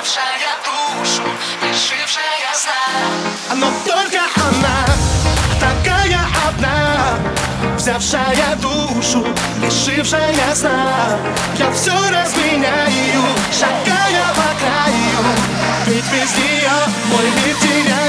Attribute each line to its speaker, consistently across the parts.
Speaker 1: взявшая душу, лишившая сна.
Speaker 2: Но только она, такая одна, взявшая душу, лишившая сна. Я все разменяю, шагая по краю, ведь без нее мой мир теряет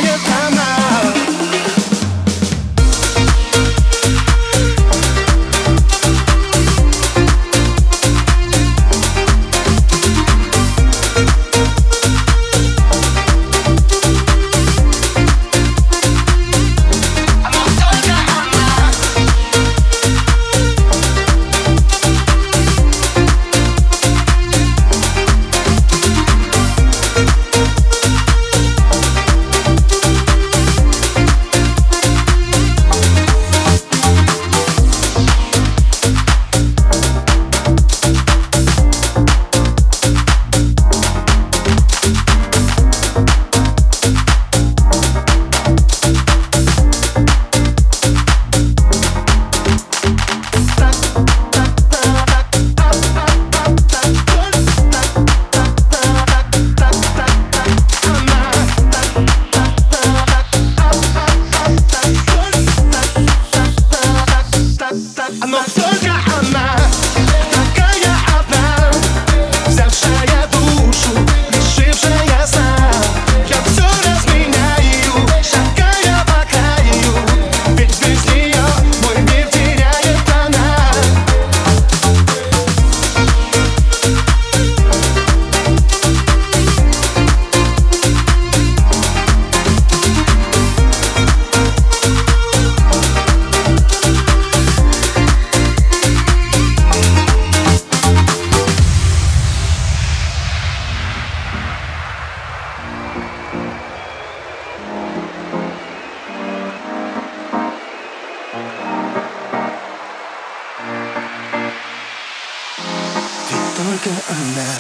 Speaker 1: только она,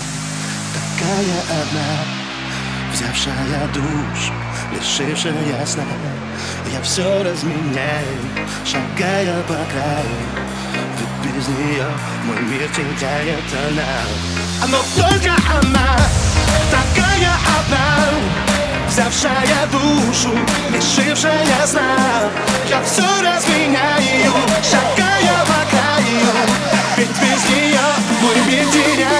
Speaker 1: такая одна, взявшая душ, лишившая сна. Я все разменяю, шагая по краю, ведь без нее мой мир теряет она. Но только она, такая одна, взявшая душу, лишившая сна. Я все разменяю. did I?